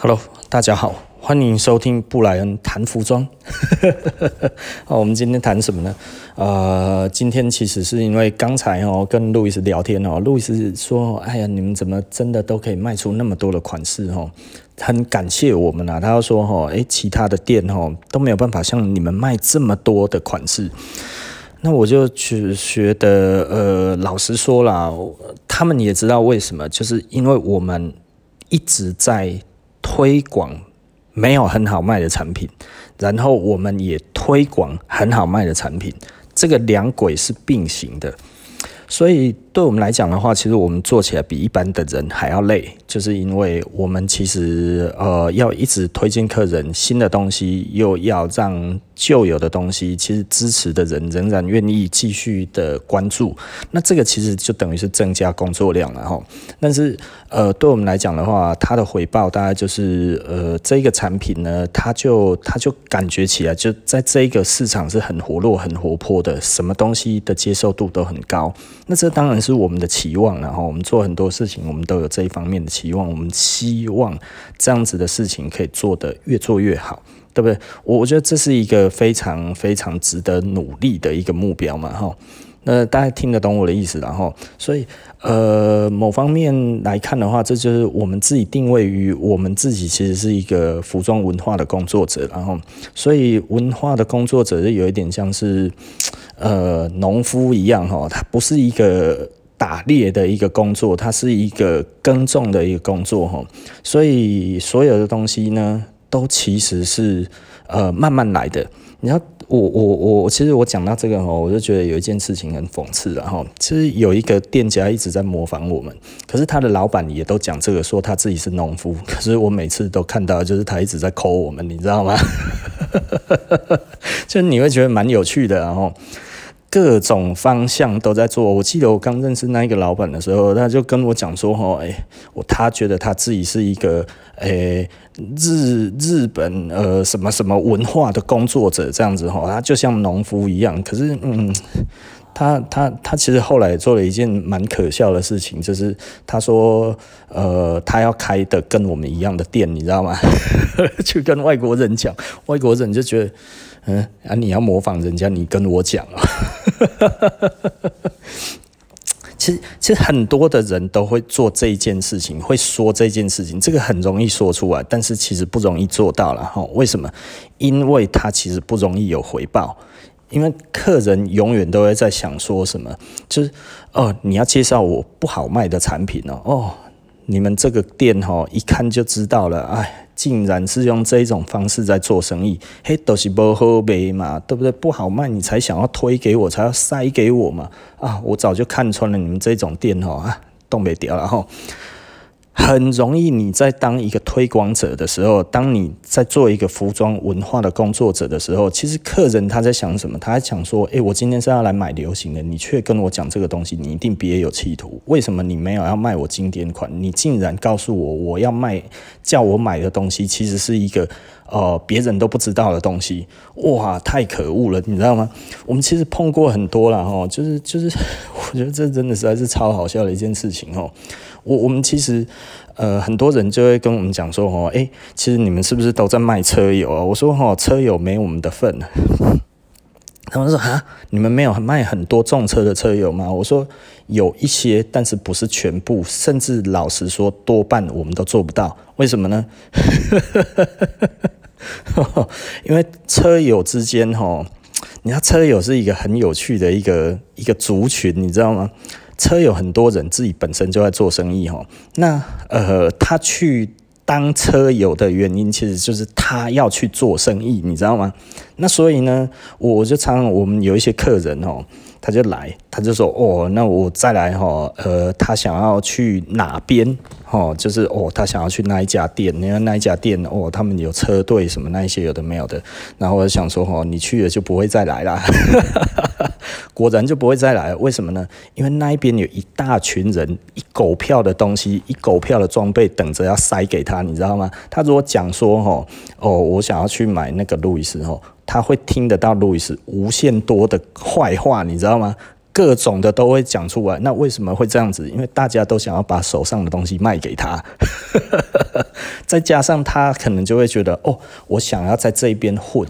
Hello，大家好，欢迎收听布莱恩谈服装。好，我们今天谈什么呢？呃，今天其实是因为刚才哦跟路易斯聊天哦，路易斯说：“哎呀，你们怎么真的都可以卖出那么多的款式哦？很感谢我们啊。”他说：“哦，哎，其他的店哦都没有办法像你们卖这么多的款式。”那我就去觉得，呃，老实说啦，他们也知道为什么，就是因为我们一直在。推广没有很好卖的产品，然后我们也推广很好卖的产品，这个两轨是并行的，所以对我们来讲的话，其实我们做起来比一般的人还要累，就是因为我们其实呃要一直推荐客人新的东西，又要让。旧有的东西，其实支持的人仍然愿意继续的关注，那这个其实就等于是增加工作量了哈。但是呃，对我们来讲的话，它的回报大概就是呃，这个产品呢，它就它就感觉起来就在这个市场是很活络、很活泼的，什么东西的接受度都很高。那这当然是我们的期望，然后我们做很多事情，我们都有这一方面的期望，我们希望这样子的事情可以做得越做越好。对不对？我我觉得这是一个非常非常值得努力的一个目标嘛，哈。那大家听得懂我的意思，然后，所以呃，某方面来看的话，这就是我们自己定位于我们自己其实是一个服装文化的工作者，然后，所以文化的工作者就有一点像是呃农夫一样，哈，它不是一个打猎的一个工作，它是一个耕种的一个工作，哈。所以所有的东西呢。都其实是呃慢慢来的。你要我我我其实我讲到这个哦，我就觉得有一件事情很讽刺，然后其实有一个店家一直在模仿我们，可是他的老板也都讲这个，说他自己是农夫。可是我每次都看到，就是他一直在抠我们，你知道吗？就你会觉得蛮有趣的，然后。各种方向都在做。我记得我刚认识那一个老板的时候，他就跟我讲说：“哦，哎，我他觉得他自己是一个，诶，日日本呃什么什么文化的工作者这样子哈，他就像农夫一样。可是，嗯，他他他其实后来做了一件蛮可笑的事情，就是他说，呃，他要开的跟我们一样的店，你知道吗？去跟外国人讲，外国人就觉得。”嗯啊，你要模仿人家，你跟我讲啊。其实，其实很多的人都会做这一件事情，会说这件事情，这个很容易说出来，但是其实不容易做到了哈。为什么？因为他其实不容易有回报，因为客人永远都会在想说什么，就是哦，你要介绍我不好卖的产品哦，哦，你们这个店哦，一看就知道了，哎。竟然是用这种方式在做生意，嘿，都是不好卖嘛，对不对？不好卖，你才想要推给我，才要塞给我嘛。啊，我早就看穿了你们这种店哦，啊，冻未条了吼。很容易，你在当一个推广者的时候，当你在做一个服装文化的工作者的时候，其实客人他在想什么？他在想说：诶，我今天是要来买流行的，你却跟我讲这个东西，你一定别有企图。为什么你没有要卖我经典款？你竟然告诉我，我要卖叫我买的东西，其实是一个呃别人都不知道的东西。哇，太可恶了，你知道吗？我们其实碰过很多了哈，就是就是，我觉得这真的实在是超好笑的一件事情哦。我我们其实，呃，很多人就会跟我们讲说，哦，诶，其实你们是不是都在卖车友啊？我说，哦，车友没我们的份。他们说，哈，你们没有卖很多重车的车友吗？我说，有一些，但是不是全部，甚至老实说，多半我们都做不到。为什么呢？因为车友之间，哈，你看车友是一个很有趣的一个一个族群，你知道吗？车友很多人自己本身就在做生意哈，那呃，他去当车友的原因，其实就是他要去做生意，你知道吗？那所以呢，我就常常我们有一些客人哦，他就来，他就说哦，那我再来哈，呃，他想要去哪边？哦，就是哦，他想要去那一家店，因为那一家店哦，他们有车队什么那一些有的没有的，然后我就想说哦，你去了就不会再来了，果然就不会再来，为什么呢？因为那一边有一大群人，一狗票的东西，一狗票的装备等着要塞给他，你知道吗？他如果讲说哦，哦，我想要去买那个路易斯哦，他会听得到路易斯无限多的坏话，你知道吗？各种的都会讲出来。那为什么会这样子？因为大家都想要把手上的东西卖给他，再加上他可能就会觉得，哦，我想要在这一边混，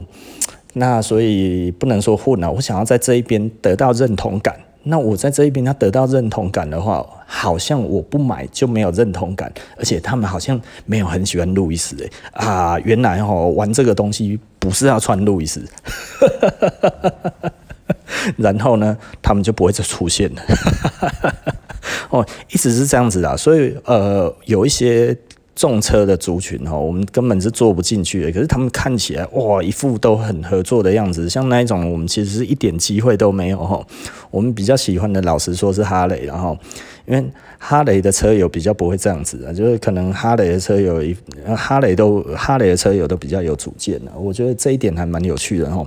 那所以不能说混了，我想要在这一边得到认同感。那我在这一边他得到认同感的话，好像我不买就没有认同感，而且他们好像没有很喜欢路易斯诶啊，原来哦玩这个东西不是要穿路易斯，然后呢，他们就不会再出现了，哦，一直是这样子的，所以呃有一些。重车的族群哈，我们根本是坐不进去的。可是他们看起来哇，一副都很合作的样子，像那一种，我们其实是一点机会都没有哈。我们比较喜欢的，老实说是哈雷，然后因为哈雷的车友比较不会这样子啊，就是可能哈雷的车友一哈雷都哈雷的车友都比较有主见的，我觉得这一点还蛮有趣的哈。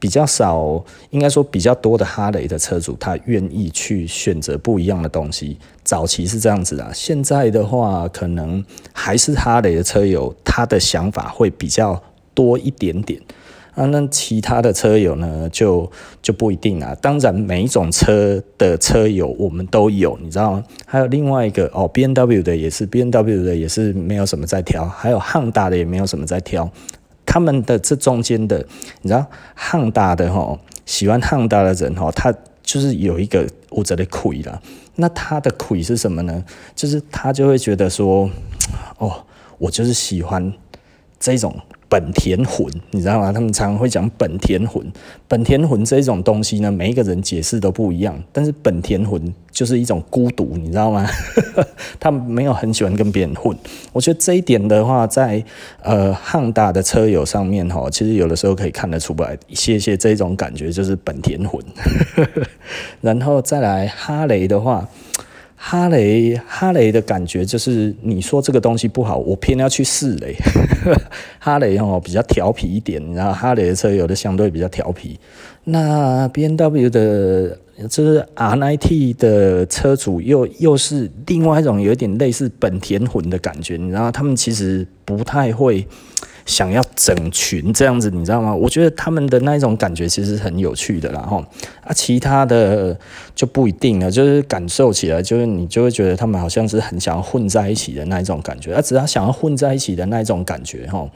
比较少，应该说比较多的哈雷的车主，他愿意去选择不一样的东西。早期是这样子啊，现在的话，可能还是哈雷的车友，他的想法会比较多一点点啊。那其他的车友呢，就就不一定啊。当然，每一种车的车友我们都有，你知道吗？还有另外一个哦，B N W 的也是，B N W 的也是没有什么在挑，还有汉大的也没有什么在挑。他们的这中间的，你知道，汉大的哈，喜欢汉大的人哈，他就是有一个物质的亏啦。那他的亏是什么呢？就是他就会觉得说，哦，我就是喜欢这种。本田魂，你知道吗？他们常常会讲本田魂。本田魂这种东西呢，每一个人解释都不一样。但是本田魂就是一种孤独，你知道吗？他们没有很喜欢跟别人混。我觉得这一点的话，在呃汉大的车友上面哈，其实有的时候可以看得出来一些些这种感觉，就是本田魂。然后再来哈雷的话。哈雷，哈雷的感觉就是，你说这个东西不好，我偏要去试嘞。哈雷哦，比较调皮一点，然后哈雷的车有的相对比较调皮。那 BMW 的，就是 R N I T 的车主又又是另外一种有点类似本田魂的感觉，然后，他们其实不太会。想要整群这样子，你知道吗？我觉得他们的那一种感觉其实很有趣的啦，哈啊，其他的就不一定了，就是感受起来，就是你就会觉得他们好像是很想要混在一起的那一种感觉，啊，只要想要混在一起的那一种感觉，哈，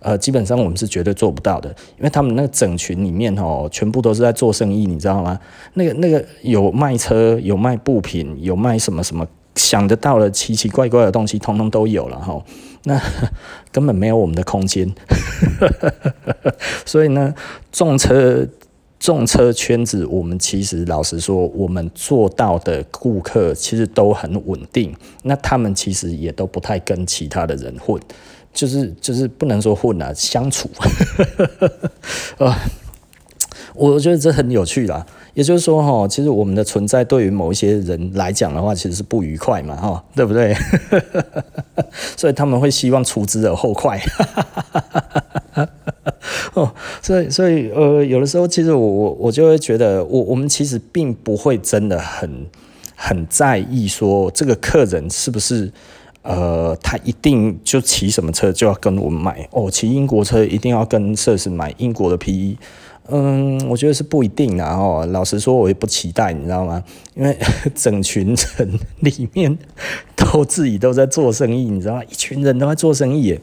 呃，基本上我们是绝对做不到的，因为他们那个整群里面，哈，全部都是在做生意，你知道吗？那个那个有卖车，有卖布品，有卖什么什么。想得到的奇奇怪怪的东西，通通都有了哈。那 根本没有我们的空间，所以呢，重车重车圈子，我们其实老实说，我们做到的顾客其实都很稳定。那他们其实也都不太跟其他的人混，就是就是不能说混啊，相处。啊，我觉得这很有趣啦。也就是说，哈，其实我们的存在对于某一些人来讲的话，其实是不愉快嘛，哈，对不对？所以他们会希望除之而后快。哦，所以所以呃，有的时候其实我我我就会觉得，我我们其实并不会真的很很在意说这个客人是不是呃，他一定就骑什么车就要跟我们买哦，骑英国车一定要跟设施买英国的 PE。嗯，我觉得是不一定的哦。老实说，我也不期待，你知道吗？因为 整群人里面都自己都在做生意，你知道吗？一群人都在做生意耶。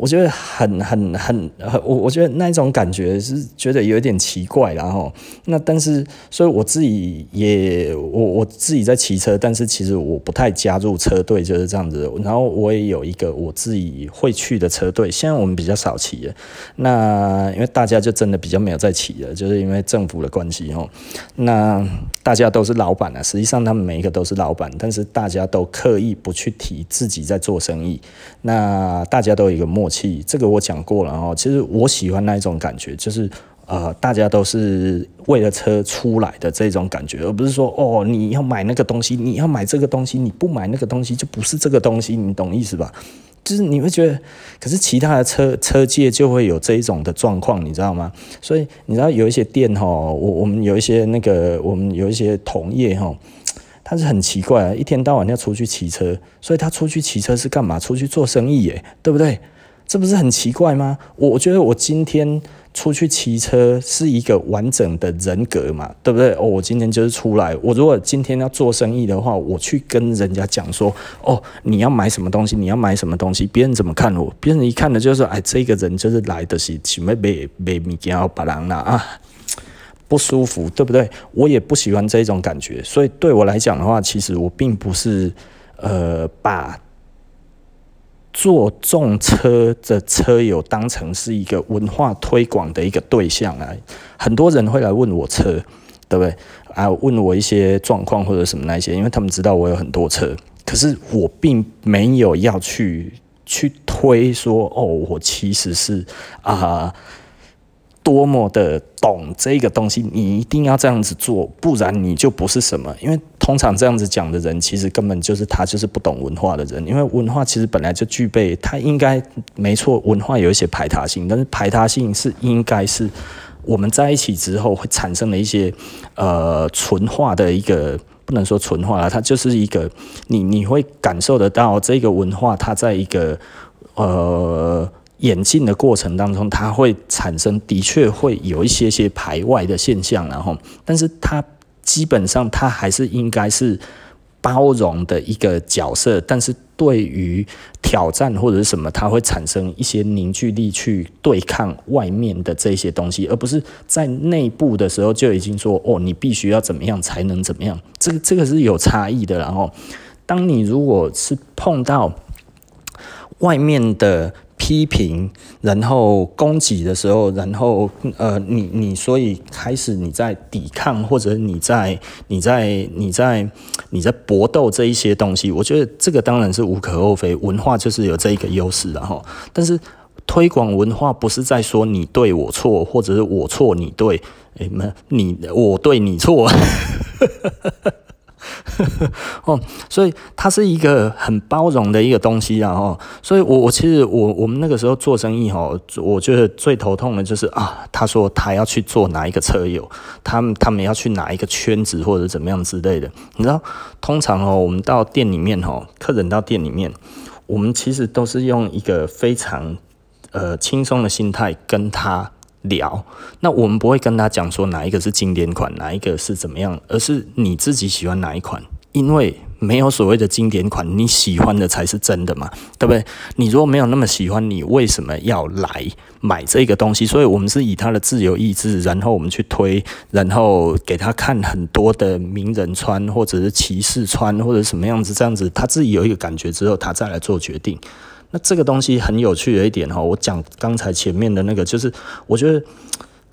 我觉得很很很，我我觉得那一种感觉是觉得有一点奇怪，然后那但是，所以我自己也我我自己在骑车，但是其实我不太加入车队，就是这样子。然后我也有一个我自己会去的车队，现在我们比较少骑了。那因为大家就真的比较没有在骑了，就是因为政府的关系哦。那大家都是老板啊，实际上他们每一个都是老板，但是大家都刻意不去提自己在做生意。那大家都有一个默。这个我讲过了哦，其实我喜欢那一种感觉，就是呃，大家都是为了车出来的这种感觉，而不是说哦，你要买那个东西，你要买这个东西，你不买那个东西就不是这个东西，你懂意思吧？就是你会觉得，可是其他的车车界就会有这一种的状况，你知道吗？所以你知道有一些店哈，我我们有一些那个，我们有一些同业哈，他是很奇怪，一天到晚要出去骑车，所以他出去骑车是干嘛？出去做生意耶，对不对？这不是很奇怪吗？我觉得我今天出去骑车是一个完整的人格嘛，对不对？哦，我今天就是出来，我如果今天要做生意的话，我去跟人家讲说，哦，你要买什么东西，你要买什么东西，别人怎么看我？别人一看的就是说，哎，这个人就是来的是准备买买物件要别人啦啊，不舒服，对不对？我也不喜欢这种感觉，所以对我来讲的话，其实我并不是呃把。坐重车的车友当成是一个文化推广的一个对象来，很多人会来问我车，对不对？啊，问我一些状况或者什么那些，因为他们知道我有很多车，可是我并没有要去去推说哦，我其实是啊。多么的懂这个东西，你一定要这样子做，不然你就不是什么。因为通常这样子讲的人，其实根本就是他就是不懂文化的人。因为文化其实本来就具备，他应该没错，文化有一些排他性，但是排他性是应该是我们在一起之后会产生的一些呃纯化的一个，不能说纯化了，它就是一个你你会感受得到这个文化，它在一个呃。演进的过程当中，它会产生的确会有一些些排外的现象，然后，但是它基本上它还是应该是包容的一个角色，但是对于挑战或者是什么，它会产生一些凝聚力去对抗外面的这些东西，而不是在内部的时候就已经说哦，你必须要怎么样才能怎么样，这个这个是有差异的。然后，当你如果是碰到外面的。批评，然后攻击的时候，然后呃，你你所以开始你在抵抗，或者你在你在你在你在搏斗这一些东西，我觉得这个当然是无可厚非，文化就是有这一个优势，然后，但是推广文化不是在说你对我错，或者是我错你对，哎，没你我对你错。哦，所以它是一个很包容的一个东西啊！哦，所以我我其实我我们那个时候做生意哦，我觉得最头痛的就是啊，他说他要去做哪一个车友，他们他们要去哪一个圈子或者怎么样之类的。你知道，通常哦，我们到店里面哦，客人到店里面，我们其实都是用一个非常呃轻松的心态跟他。聊，那我们不会跟他讲说哪一个是经典款，哪一个是怎么样，而是你自己喜欢哪一款，因为没有所谓的经典款，你喜欢的才是真的嘛，对不对？你如果没有那么喜欢，你为什么要来买这个东西？所以我们是以他的自由意志，然后我们去推，然后给他看很多的名人穿，或者是骑士穿，或者什么样子，这样子他自己有一个感觉之后，他再来做决定。那这个东西很有趣的一点哈，我讲刚才前面的那个，就是我觉得，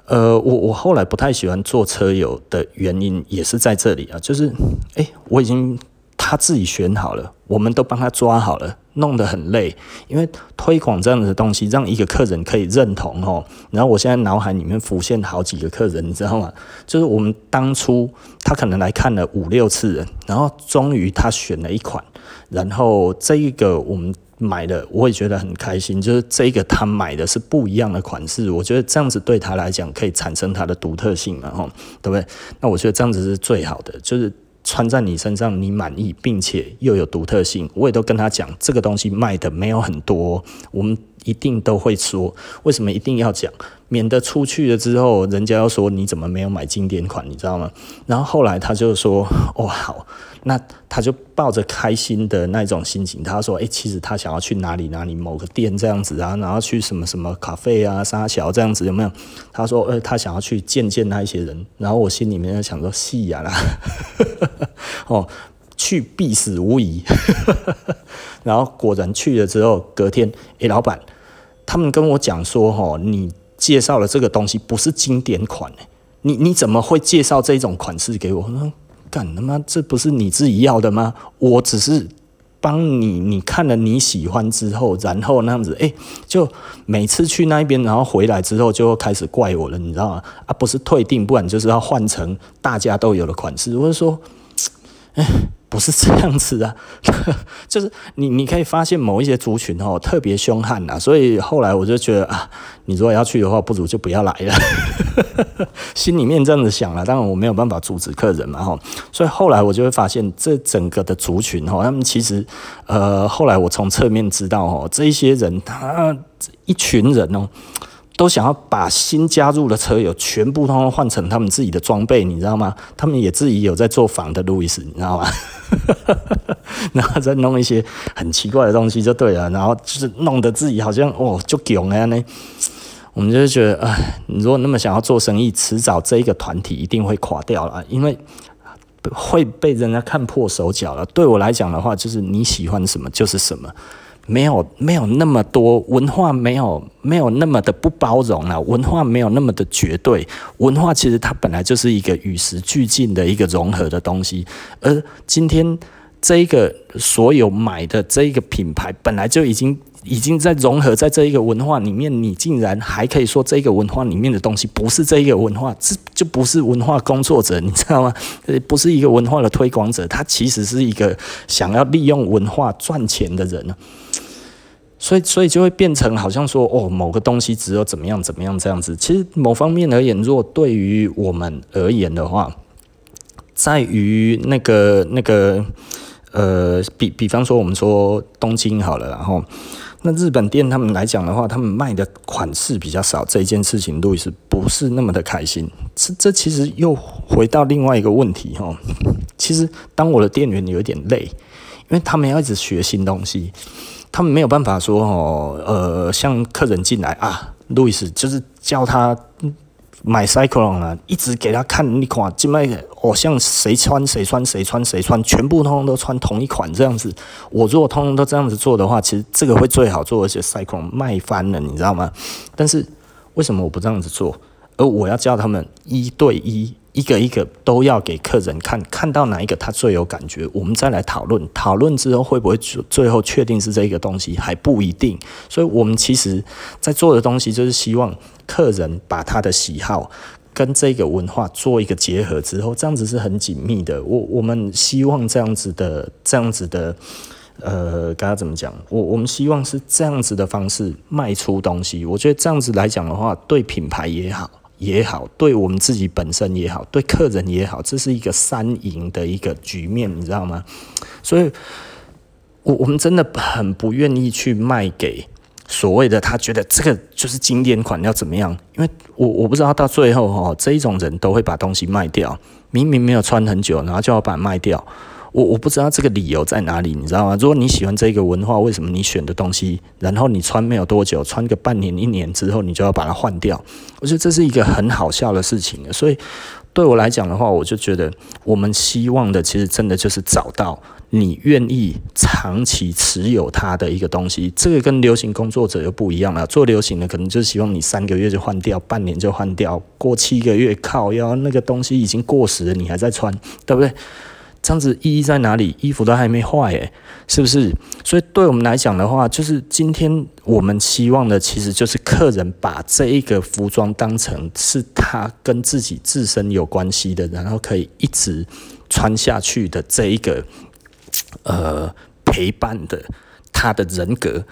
呃，我我后来不太喜欢做车友的原因也是在这里啊，就是，诶，我已经他自己选好了，我们都帮他抓好了，弄得很累，因为推广这样的东西，让一个客人可以认同哦。然后我现在脑海里面浮现好几个客人，你知道吗？就是我们当初他可能来看了五六次人，然后终于他选了一款，然后这一个我们。买的我也觉得很开心，就是这个他买的是不一样的款式，我觉得这样子对他来讲可以产生他的独特性嘛，吼，对不对？那我觉得这样子是最好的，就是穿在你身上你满意，并且又有独特性。我也都跟他讲，这个东西卖的没有很多，我们一定都会说，为什么一定要讲？免得出去了之后，人家要说你怎么没有买经典款，你知道吗？然后后来他就说：“哦，好，那他就抱着开心的那种心情，他说：‘诶，其实他想要去哪里哪里某个店这样子啊，然后去什么什么咖啡啊、沙桥这样子有没有？’他说：‘呃，他想要去见见那一些人。’然后我心里面在想说：‘是呀啦，哦，去必死无疑。’然后果然去了之后，隔天，诶，老板，他们跟我讲说：‘哦，你。’介绍了这个东西不是经典款，你你怎么会介绍这种款式给我？我干他妈，这不是你自己要的吗？我只是帮你，你看了你喜欢之后，然后那样子，哎，就每次去那边，然后回来之后就开始怪我了，你知道吗？啊，不是退订，不然就是要换成大家都有的款式。我就说，哎，不是这样子啊，就是你你可以发现某一些族群哦特别凶悍呐，所以后来我就觉得啊，你如果要去的话，不如就不要来了，心里面这样子想了，当然我没有办法阻止客人嘛哈，所以后来我就会发现这整个的族群哈，他们其实呃后来我从侧面知道哦，这一些人他一群人哦。都想要把新加入的车友全部通通换成他们自己的装备，你知道吗？他们也自己有在做仿的路易斯，你知道吗？然后再弄一些很奇怪的东西就对了，然后就是弄得自己好像哦就囧了呢。我们就是觉得，哎，你如果那么想要做生意，迟早这一个团体一定会垮掉了，因为会被人家看破手脚了。对我来讲的话，就是你喜欢什么就是什么。没有没有那么多文化，没有没有那么的不包容了。文化没有那么的绝对，文化其实它本来就是一个与时俱进的一个融合的东西。而今天这一个所有买的这一个品牌，本来就已经已经在融合在这一个文化里面，你竟然还可以说这个文化里面的东西不是这一个文化，这就不是文化工作者，你知道吗？不是一个文化的推广者，他其实是一个想要利用文化赚钱的人。所以，所以就会变成好像说，哦，某个东西只有怎么样怎么样这样子。其实某方面而言，如果对于我们而言的话，在于那个那个呃，比比方说我们说东京好了，然后那日本店他们来讲的话，他们卖的款式比较少，这一件事情路易斯不是那么的开心。这这其实又回到另外一个问题哈。其实当我的店员有点累，因为他们要一直学新东西。他们没有办法说哦，呃，像客人进来啊，路易斯就是叫他买 Cyclone 啊，一直给他看，你看，这卖哦，像谁穿谁穿谁穿谁穿，全部通通都穿同一款这样子。我如果通通都这样子做的话，其实这个会最好做，而且 Cyclone 卖翻了，你知道吗？但是为什么我不这样子做，而我要叫他们一对一？一个一个都要给客人看，看到哪一个他最有感觉，我们再来讨论。讨论之后会不会最最后确定是这个东西还不一定。所以，我们其实在做的东西就是希望客人把他的喜好跟这个文化做一个结合之后，这样子是很紧密的。我我们希望这样子的，这样子的，呃，刚刚怎么讲？我我们希望是这样子的方式卖出东西。我觉得这样子来讲的话，对品牌也好。也好，对我们自己本身也好，对客人也好，这是一个三赢的一个局面，你知道吗？所以，我我们真的很不愿意去卖给所谓的他觉得这个就是经典款要怎么样，因为我我不知道到最后哈，这一种人都会把东西卖掉，明明没有穿很久，然后就要把它卖掉。我我不知道这个理由在哪里，你知道吗？如果你喜欢这个文化，为什么你选的东西，然后你穿没有多久，穿个半年、一年之后，你就要把它换掉？我觉得这是一个很好笑的事情。所以对我来讲的话，我就觉得我们希望的，其实真的就是找到你愿意长期持有它的一个东西。这个跟流行工作者又不一样了。做流行的可能就是希望你三个月就换掉，半年就换掉，过七个月靠腰那个东西已经过时了，你还在穿，对不对？这样子意义在哪里？衣服都还没坏诶，是不是？所以对我们来讲的话，就是今天我们期望的，其实就是客人把这一个服装当成是他跟自己自身有关系的，然后可以一直穿下去的这一个呃陪伴的他的人格。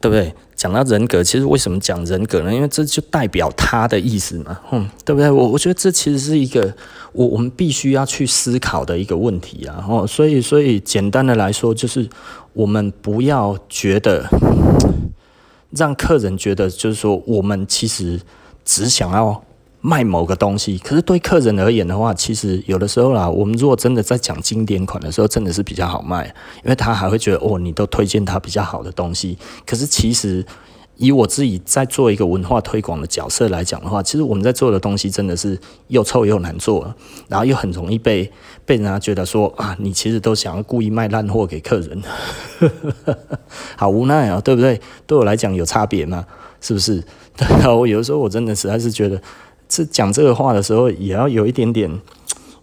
对不对？讲到人格，其实为什么讲人格呢？因为这就代表他的意思嘛，嗯，对不对？我我觉得这其实是一个我我们必须要去思考的一个问题啊。哦，所以所以简单的来说，就是我们不要觉得让客人觉得，就是说我们其实只想要。卖某个东西，可是对客人而言的话，其实有的时候啦，我们如果真的在讲经典款的时候，真的是比较好卖，因为他还会觉得哦，你都推荐他比较好的东西。可是其实以我自己在做一个文化推广的角色来讲的话，其实我们在做的东西真的是又臭又难做，然后又很容易被被人家觉得说啊，你其实都想要故意卖烂货给客人，好无奈啊，对不对？对我来讲有差别吗？是不是？然后我有的时候我真的实在是觉得。是讲这个话的时候，也要有一点点，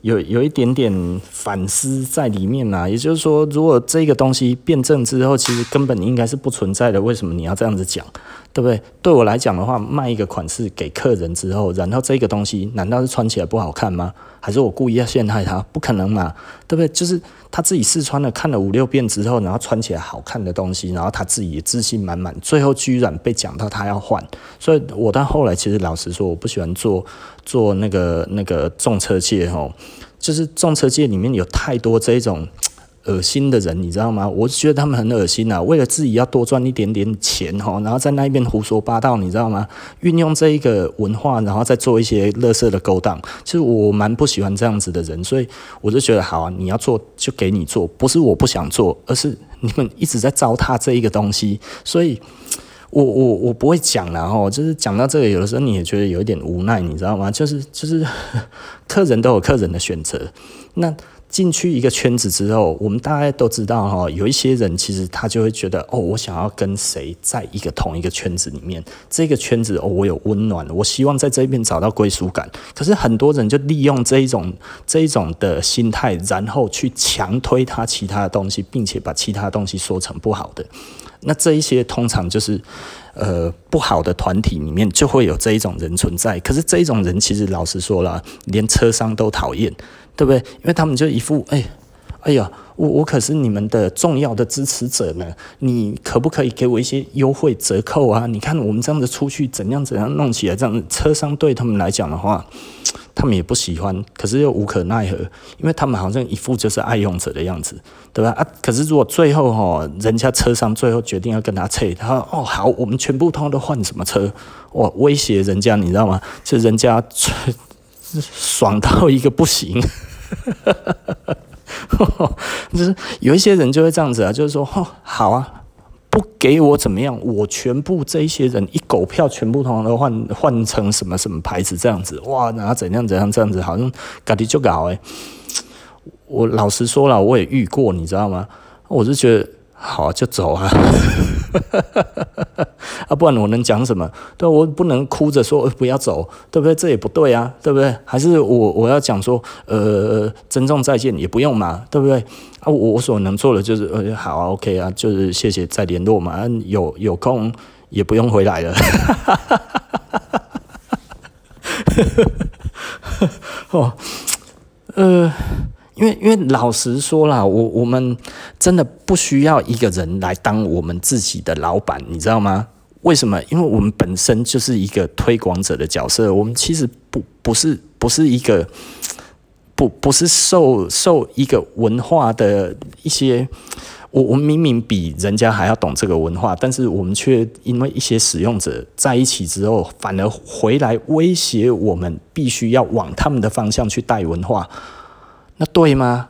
有有一点点反思在里面啊。也就是说，如果这个东西辩证之后，其实根本应该是不存在的，为什么你要这样子讲？对不对？对我来讲的话，卖一个款式给客人之后，然后这个东西难道是穿起来不好看吗？还是我故意要陷害他？不可能嘛，对不对？就是他自己试穿了，看了五六遍之后，然后穿起来好看的东西，然后他自己也自信满满，最后居然被讲到他要换。所以我到后来其实老实说，我不喜欢做做那个那个重车界吼，就是重车界里面有太多这种。恶心的人，你知道吗？我觉得他们很恶心啊！为了自己要多赚一点点钱哈，然后在那边胡说八道，你知道吗？运用这一个文化，然后再做一些垃圾的勾当。其实我蛮不喜欢这样子的人，所以我就觉得好啊，你要做就给你做，不是我不想做，而是你们一直在糟蹋这一个东西。所以我我我不会讲了哈，就是讲到这个，有的时候你也觉得有一点无奈，你知道吗？就是就是 客人都有客人的选择，那。进去一个圈子之后，我们大家都知道哈，有一些人其实他就会觉得哦，我想要跟谁在一个同一个圈子里面，这个圈子哦，我有温暖，我希望在这边找到归属感。可是很多人就利用这一种这一种的心态，然后去强推他其他的东西，并且把其他东西说成不好的。那这一些通常就是呃不好的团体里面就会有这一种人存在。可是这一种人其实老实说了，连车商都讨厌。对不对？因为他们就一副哎，哎呀，我我可是你们的重要的支持者呢，你可不可以给我一些优惠折扣啊？你看我们这样子出去怎样怎样弄起来，这样车商对他们来讲的话，他们也不喜欢，可是又无可奈何，因为他们好像一副就是爱用者的样子，对吧？啊，可是如果最后哈，人家车商最后决定要跟他拆，他说哦好，我们全部通通都换什么车？哇，威胁人家，你知道吗？就人家。爽到一个不行，就是有一些人就会这样子啊，就是说哦，好啊，不给我怎么样，我全部这些人一狗票全部通常都换换成什么什么牌子这样子，哇，然后怎样怎样这样子，好像搞的就搞哎，我老实说了，我也遇过，你知道吗？我就觉得。好啊，就走啊！啊，不然我能讲什么？对，我不能哭着说不要走，对不对？这也不对啊，对不对？还是我我要讲说，呃，珍重再见也不用嘛，对不对？啊，我我所能做的就是，呃，好啊，OK 啊，就是谢谢再联络嘛，有有空也不用回来了。哦，呃。因为，因为老实说啦，我我们真的不需要一个人来当我们自己的老板，你知道吗？为什么？因为我们本身就是一个推广者的角色，我们其实不不是不是一个不不是受受一个文化的一些，我我们明明比人家还要懂这个文化，但是我们却因为一些使用者在一起之后，反而回来威胁我们，必须要往他们的方向去带文化。那对吗？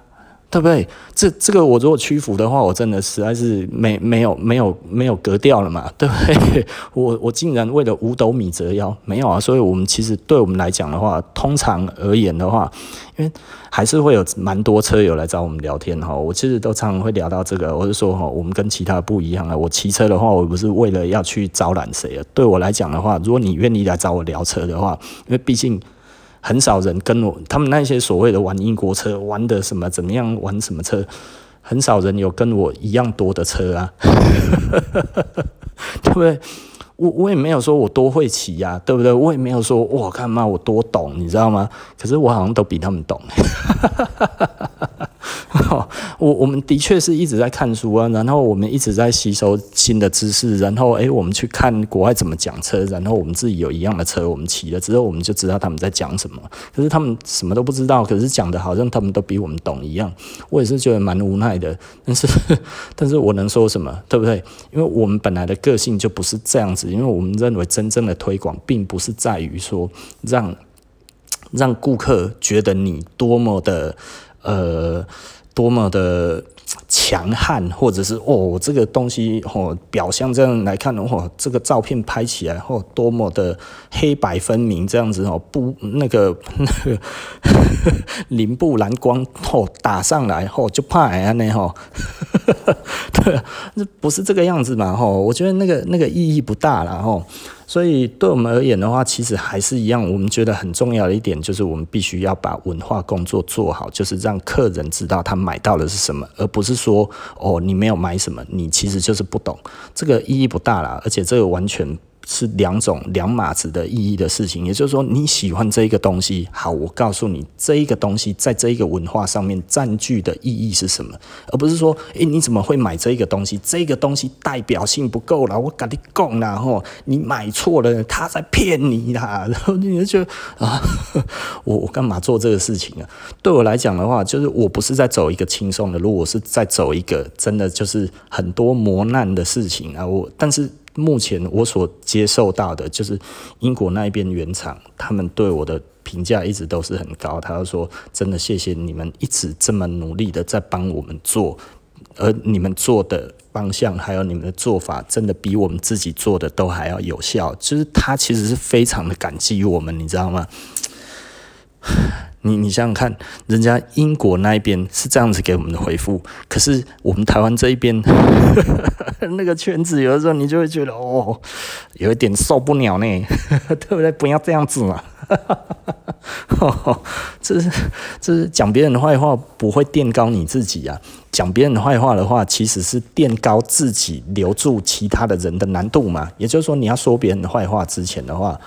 对不对？这这个我如果屈服的话，我真的实在是没没有没有没有格调了嘛，对不对？我我竟然为了五斗米折腰，没有啊。所以，我们其实对我们来讲的话，通常而言的话，因为还是会有蛮多车友来找我们聊天哈。我其实都常常会聊到这个，我就说哈，我们跟其他不一样啊。我骑车的话，我不是为了要去招揽谁啊。对我来讲的话，如果你愿意来找我聊车的话，因为毕竟。很少人跟我，他们那些所谓的玩英国车，玩的什么怎么样，玩什么车，很少人有跟我一样多的车啊，对不对？我我也没有说我多会骑呀，对不对？我也没有说我看嘛我多懂，你知道吗？可是我好像都比他们懂。我我们的确是一直在看书啊，然后我们一直在吸收新的知识，然后诶，我们去看国外怎么讲车，然后我们自己有一样的车，我们骑了之后，我们就知道他们在讲什么。可是他们什么都不知道，可是讲的好像他们都比我们懂一样。我也是觉得蛮无奈的，但是但是我能说什么，对不对？因为我们本来的个性就不是这样子，因为我们认为真正的推广，并不是在于说让让顾客觉得你多么的呃。多么的强悍，或者是哦，这个东西哦，表象这样来看的话，这个照片拍起来哦，多么的黑白分明，这样子哦，不那个 那个 林布蓝光哦打上来哦，就怕哎那哈，对，那不是这个样子嘛吼，我觉得那个那个意义不大啦吼。所以对我们而言的话，其实还是一样，我们觉得很重要的一点就是我们必须要把文化工作做好，就是让客人知道他买到的是什么，而不是说哦，你没有买什么，你其实就是不懂，这个意义不大啦，而且这个完全。是两种两码子的意义的事情，也就是说你喜欢这一个东西，好，我告诉你这一个东西在这一个文化上面占据的意义是什么，而不是说，诶，你怎么会买这一个东西？这个东西代表性不够了，我跟你讲啦，吼，你买错了，他在骗你啦，然后你就觉得啊，我我干嘛做这个事情啊？对我来讲的话，就是我不是在走一个轻松的路，我是在走一个真的就是很多磨难的事情啊，我但是。目前我所接受到的，就是英国那一边原厂，他们对我的评价一直都是很高。他就说：“真的，谢谢你们一直这么努力的在帮我们做，而你们做的方向还有你们的做法，真的比我们自己做的都还要有效。”就是他其实是非常的感激于我们，你知道吗？你你想想看，人家英国那一边是这样子给我们的回复，可是我们台湾这一边 那个圈子，有的时候你就会觉得哦，有一点受不了呢，对不对？不要这样子嘛，这是这是讲别人的坏话，不会垫高你自己啊。讲别人的坏话的话，其实是垫高自己留住其他的人的难度嘛。也就是说，你要说别人的坏话之前的话。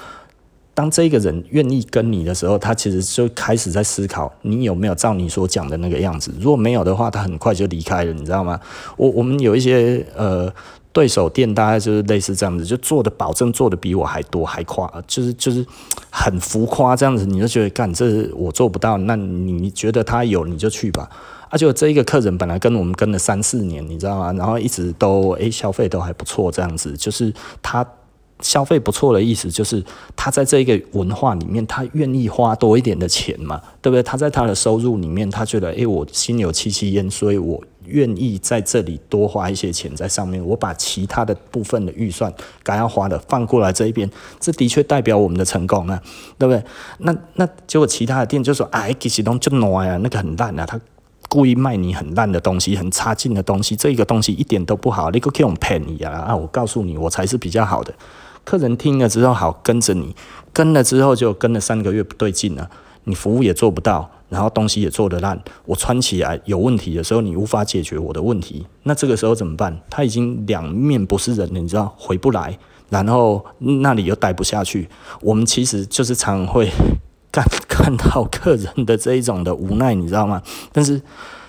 当这个人愿意跟你的时候，他其实就开始在思考你有没有照你所讲的那个样子。如果没有的话，他很快就离开了，你知道吗？我我们有一些呃对手店，大概就是类似这样子，就做的保证做的比我还多还夸，就是就是很浮夸这样子，你就觉得干这我做不到，那你觉得他有你就去吧。而且这一个客人本来跟我们跟了三四年，你知道吗？然后一直都诶消费都还不错，这样子就是他。消费不错的意思就是，他在这一个文化里面，他愿意花多一点的钱嘛，对不对？他在他的收入里面，他觉得，诶，我心有戚戚焉，所以我愿意在这里多花一些钱在上面。我把其他的部分的预算该要花的放过来这一边，这的确代表我们的成功啊，对不对？那那结果其他的店就说，哎，其实东就烂啊，那个很烂啊，他故意卖你很烂的东西，很差劲的东西，这个东西一点都不好，你可以用便宜啊啊！我告诉你，我才是比较好的。客人听了之后，好跟着你，跟了之后就跟了三个月不对劲了，你服务也做不到，然后东西也做得烂，我穿起来有问题的时候，你无法解决我的问题，那这个时候怎么办？他已经两面不是人了，你知道，回不来，然后那里又待不下去。我们其实就是常会看 看到客人的这一种的无奈，你知道吗？但是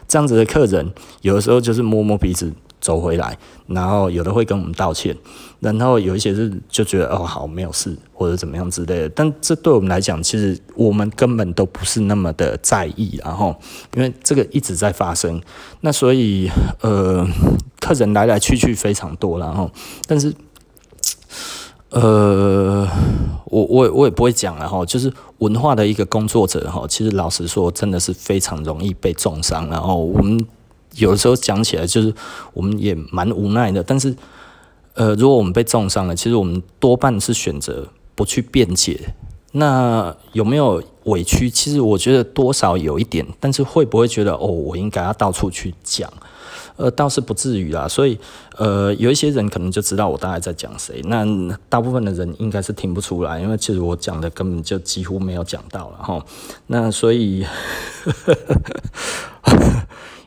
这样子的客人，有的时候就是摸摸鼻子。走回来，然后有的会跟我们道歉，然后有一些是就觉得哦好没有事或者怎么样之类的，但这对我们来讲，其实我们根本都不是那么的在意，然后因为这个一直在发生，那所以呃客人来来去去非常多，然后但是呃我我我也不会讲了哈，就是文化的一个工作者哈，其实老实说真的是非常容易被重伤，然后我们。有的时候讲起来就是我们也蛮无奈的，但是，呃，如果我们被中伤了，其实我们多半是选择不去辩解。那有没有委屈？其实我觉得多少有一点，但是会不会觉得哦，我应该要到处去讲？呃，倒是不至于啦。所以，呃，有一些人可能就知道我大概在讲谁。那大部分的人应该是听不出来，因为其实我讲的根本就几乎没有讲到了哈。那所以。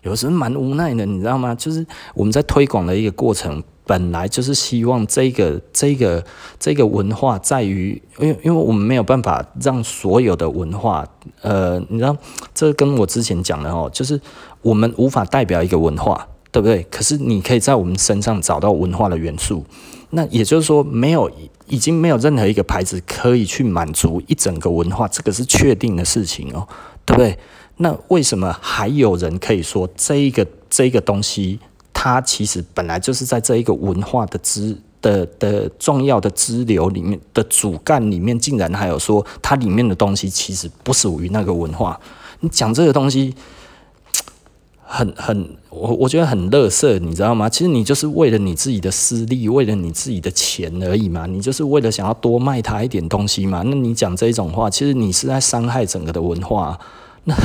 有时蛮无奈的，你知道吗？就是我们在推广的一个过程，本来就是希望这个、这个、这个文化在于，因为因为我们没有办法让所有的文化，呃，你知道，这跟我之前讲的哦，就是我们无法代表一个文化，对不对？可是你可以在我们身上找到文化的元素，那也就是说，没有，已经没有任何一个牌子可以去满足一整个文化，这个是确定的事情哦，对不对？那为什么还有人可以说这一个这一个东西，它其实本来就是在这一个文化的支的的重要的支流里面的主干里面，竟然还有说它里面的东西其实不属于那个文化。你讲这个东西很很，我我觉得很乐色，你知道吗？其实你就是为了你自己的私利，为了你自己的钱而已嘛。你就是为了想要多卖他一点东西嘛。那你讲这种话，其实你是在伤害整个的文化。那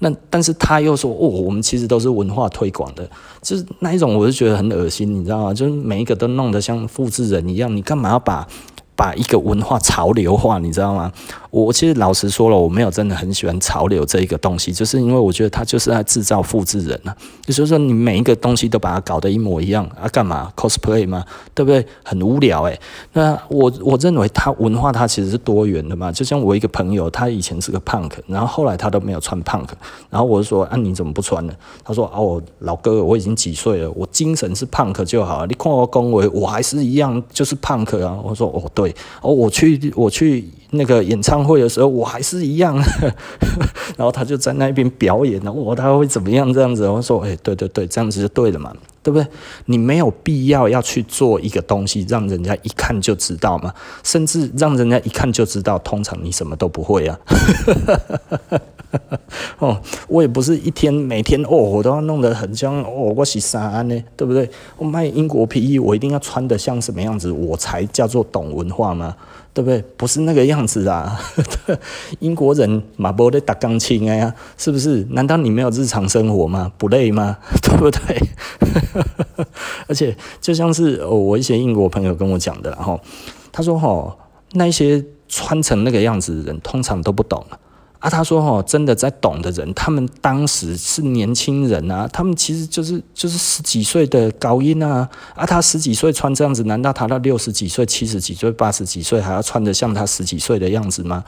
那，但是他又说哦，我们其实都是文化推广的，就是那一种，我就觉得很恶心，你知道吗？就是每一个都弄得像复制人一样，你干嘛要把把一个文化潮流化，你知道吗？我其实老实说了，我没有真的很喜欢潮流这一个东西，就是因为我觉得它就是在制造复制人啊。就是说，你每一个东西都把它搞得一模一样啊，干嘛 cosplay 吗？对不对？很无聊诶。那我我认为它文化它其实是多元的嘛。就像我一个朋友，他以前是个 punk，然后后来他都没有穿 punk，然后我就说啊，你怎么不穿呢？他说哦，老哥，我已经几岁了，我精神是 punk 就好了。你看我恭维，我还是一样就是 punk 啊。我说哦，对哦，我去我去。那个演唱会的时候，我还是一样，然后他就在那边表演，然后我他会怎么样这样子？我说，哎，对对对，这样子就对了嘛，对不对？你没有必要要去做一个东西，让人家一看就知道嘛，甚至让人家一看就知道，通常你什么都不会啊。哦，我也不是一天每天哦，我都要弄得很像哦，我是啥呢？对不对？我卖英国皮衣，我一定要穿得像什么样子，我才叫做懂文化吗？对不对？不是那个样子啊！英国人马波在打钢琴哎呀，是不是？难道你没有日常生活吗？不累吗？对不对？而且就像是我一些英国朋友跟我讲的，然后他说：“哈，那些穿成那个样子的人，通常都不懂。”啊，他说哦，真的在懂的人，他们当时是年轻人啊，他们其实就是就是十几岁的高音啊，啊，他十几岁穿这样子，难道他到六十几岁、七十几岁、八十几岁还要穿得像他十几岁的样子吗？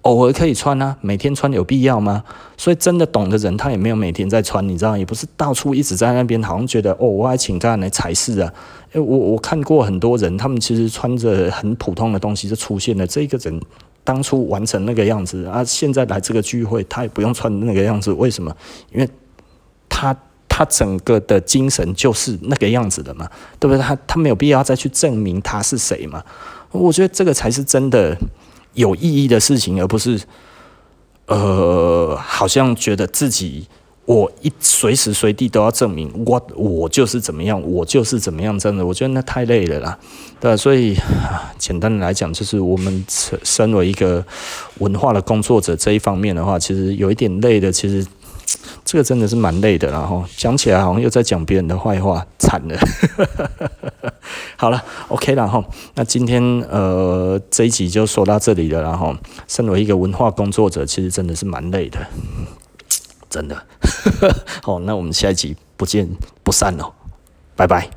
偶尔可以穿啊，每天穿有必要吗？所以真的懂的人，他也没有每天在穿，你知道，也不是到处一直在那边，好像觉得哦，我还请他来才是啊。诶，我我看过很多人，他们其实穿着很普通的东西就出现了，这个人。当初完成那个样子啊，现在来这个聚会，他也不用穿那个样子，为什么？因为他他整个的精神就是那个样子的嘛，对不对？他他没有必要再去证明他是谁嘛。我觉得这个才是真的有意义的事情，而不是呃，好像觉得自己。我一随时随地都要证明我我就是怎么样，我就是怎么样，真的，我觉得那太累了啦，对？所以简单的来讲，就是我们身为一个文化的工作者这一方面的话，其实有一点累的。其实这个真的是蛮累的，然后讲起来好像又在讲别人的坏话，惨了。好了，OK 了哈。那今天呃这一集就说到这里了，然后身为一个文化工作者，其实真的是蛮累的。真的，好，那我们下一集不见不散哦，拜拜。